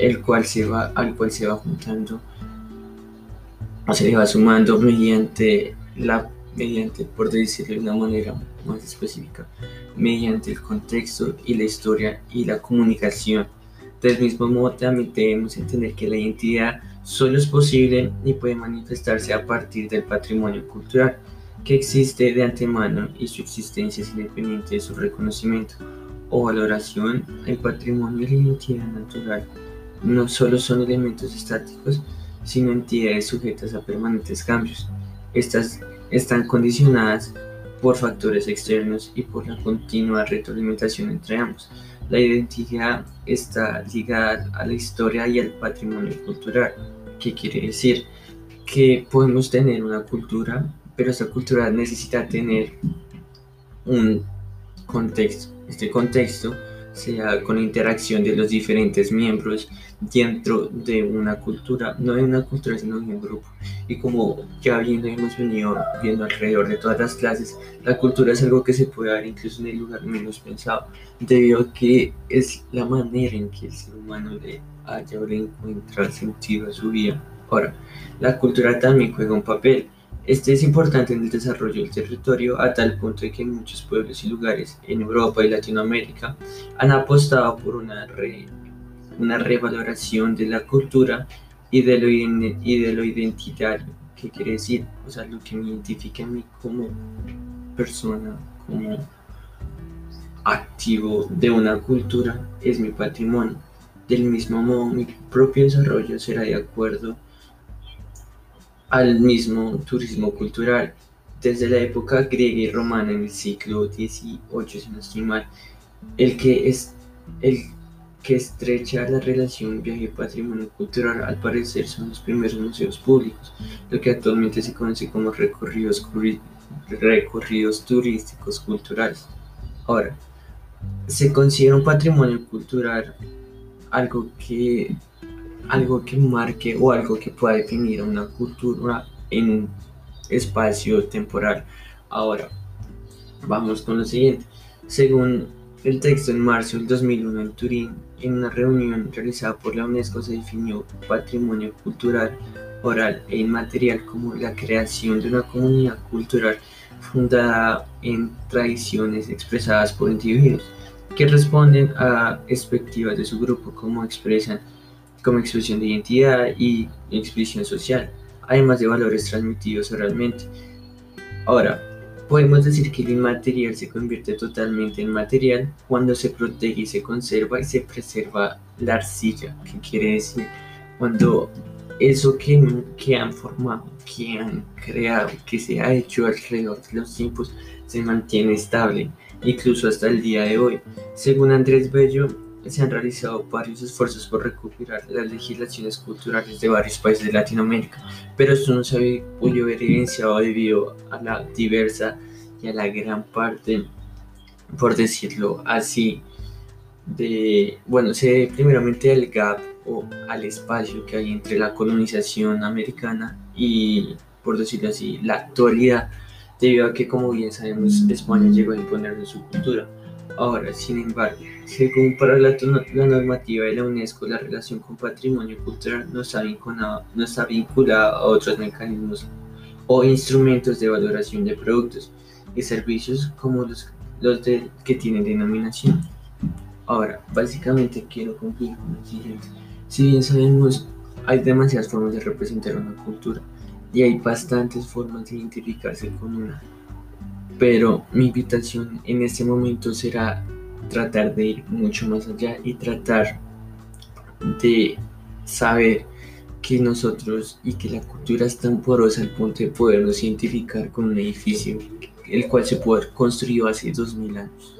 el cual se va, al cual se va juntando o se le va sumando mediante la mediante, por decirlo de una manera más específica, mediante el contexto y la historia y la comunicación. Del mismo modo, también debemos entender que la identidad solo es posible y puede manifestarse a partir del patrimonio cultural que existe de antemano y su existencia es independiente de su reconocimiento o valoración. El patrimonio y la identidad natural no solo son elementos estáticos, sino entidades sujetas a permanentes cambios. Estas están condicionadas por factores externos y por la continua retroalimentación entre ambos. La identidad está ligada a la historia y al patrimonio cultural. ¿Qué quiere decir? Que podemos tener una cultura, pero esa cultura necesita tener un contexto. Este contexto sea con la interacción de los diferentes miembros dentro de una cultura, no de una cultura, sino de un grupo. Y como ya bien hemos venido viendo alrededor de todas las clases, la cultura es algo que se puede dar incluso en el lugar menos pensado, debido a que es la manera en que el ser humano le haya o le encuentra sentido a su vida. Ahora, la cultura también juega un papel este es importante en el desarrollo del territorio a tal punto de que muchos pueblos y lugares en Europa y Latinoamérica han apostado por una, una revaloración de la cultura y de, lo y de lo identitario. ¿Qué quiere decir? O sea, lo que me identifica a mí como persona, como activo de una cultura es mi patrimonio. Del mismo modo, mi propio desarrollo será de acuerdo al mismo turismo cultural. Desde la época griega y romana en el siglo XVIII, si no estoy mal, el que, es, el que estrecha la relación viaje-patrimonio cultural al parecer son los primeros museos públicos, lo que actualmente se conoce como recorridos, recorridos turísticos culturales. Ahora, se considera un patrimonio cultural algo que algo que marque o algo que pueda definir una cultura en un espacio temporal. Ahora, vamos con lo siguiente. Según el texto en marzo del 2001 en Turín, en una reunión realizada por la UNESCO se definió patrimonio cultural, oral e inmaterial como la creación de una comunidad cultural fundada en tradiciones expresadas por individuos que responden a expectativas de su grupo, como expresan como expresión de identidad y expresión social, además de valores transmitidos oralmente. Ahora, podemos decir que el inmaterial se convierte totalmente en material cuando se protege y se conserva y se preserva la arcilla, que quiere decir cuando eso que, que han formado, que han creado, que se ha hecho alrededor de los tiempos, se mantiene estable, incluso hasta el día de hoy. Según Andrés Bello, se han realizado varios esfuerzos por recuperar las legislaciones culturales de varios países de Latinoamérica, pero esto no se ha podido evidenciado debido a la diversa y a la gran parte, por decirlo así, de, bueno, se debe primeramente al gap o al espacio que hay entre la colonización americana y, por decirlo así, la actualidad, debido a que, como bien sabemos, España llegó a imponer su cultura Ahora, sin embargo, según para la, normativa de la UNESCO, la relación con patrimonio cultural no está, vinculada, no está vinculada a otros mecanismos o instrumentos de valoración de productos y servicios como los, los de, que tienen denominación. Ahora, básicamente quiero concluir con lo siguiente. Si bien sabemos, hay demasiadas formas de representar una cultura y hay bastantes formas de identificarse con una pero mi invitación en este momento será tratar de ir mucho más allá y tratar de saber que nosotros y que la cultura es tan porosa al punto de podernos identificar con un edificio el cual se pudo haber construido hace 2000 años.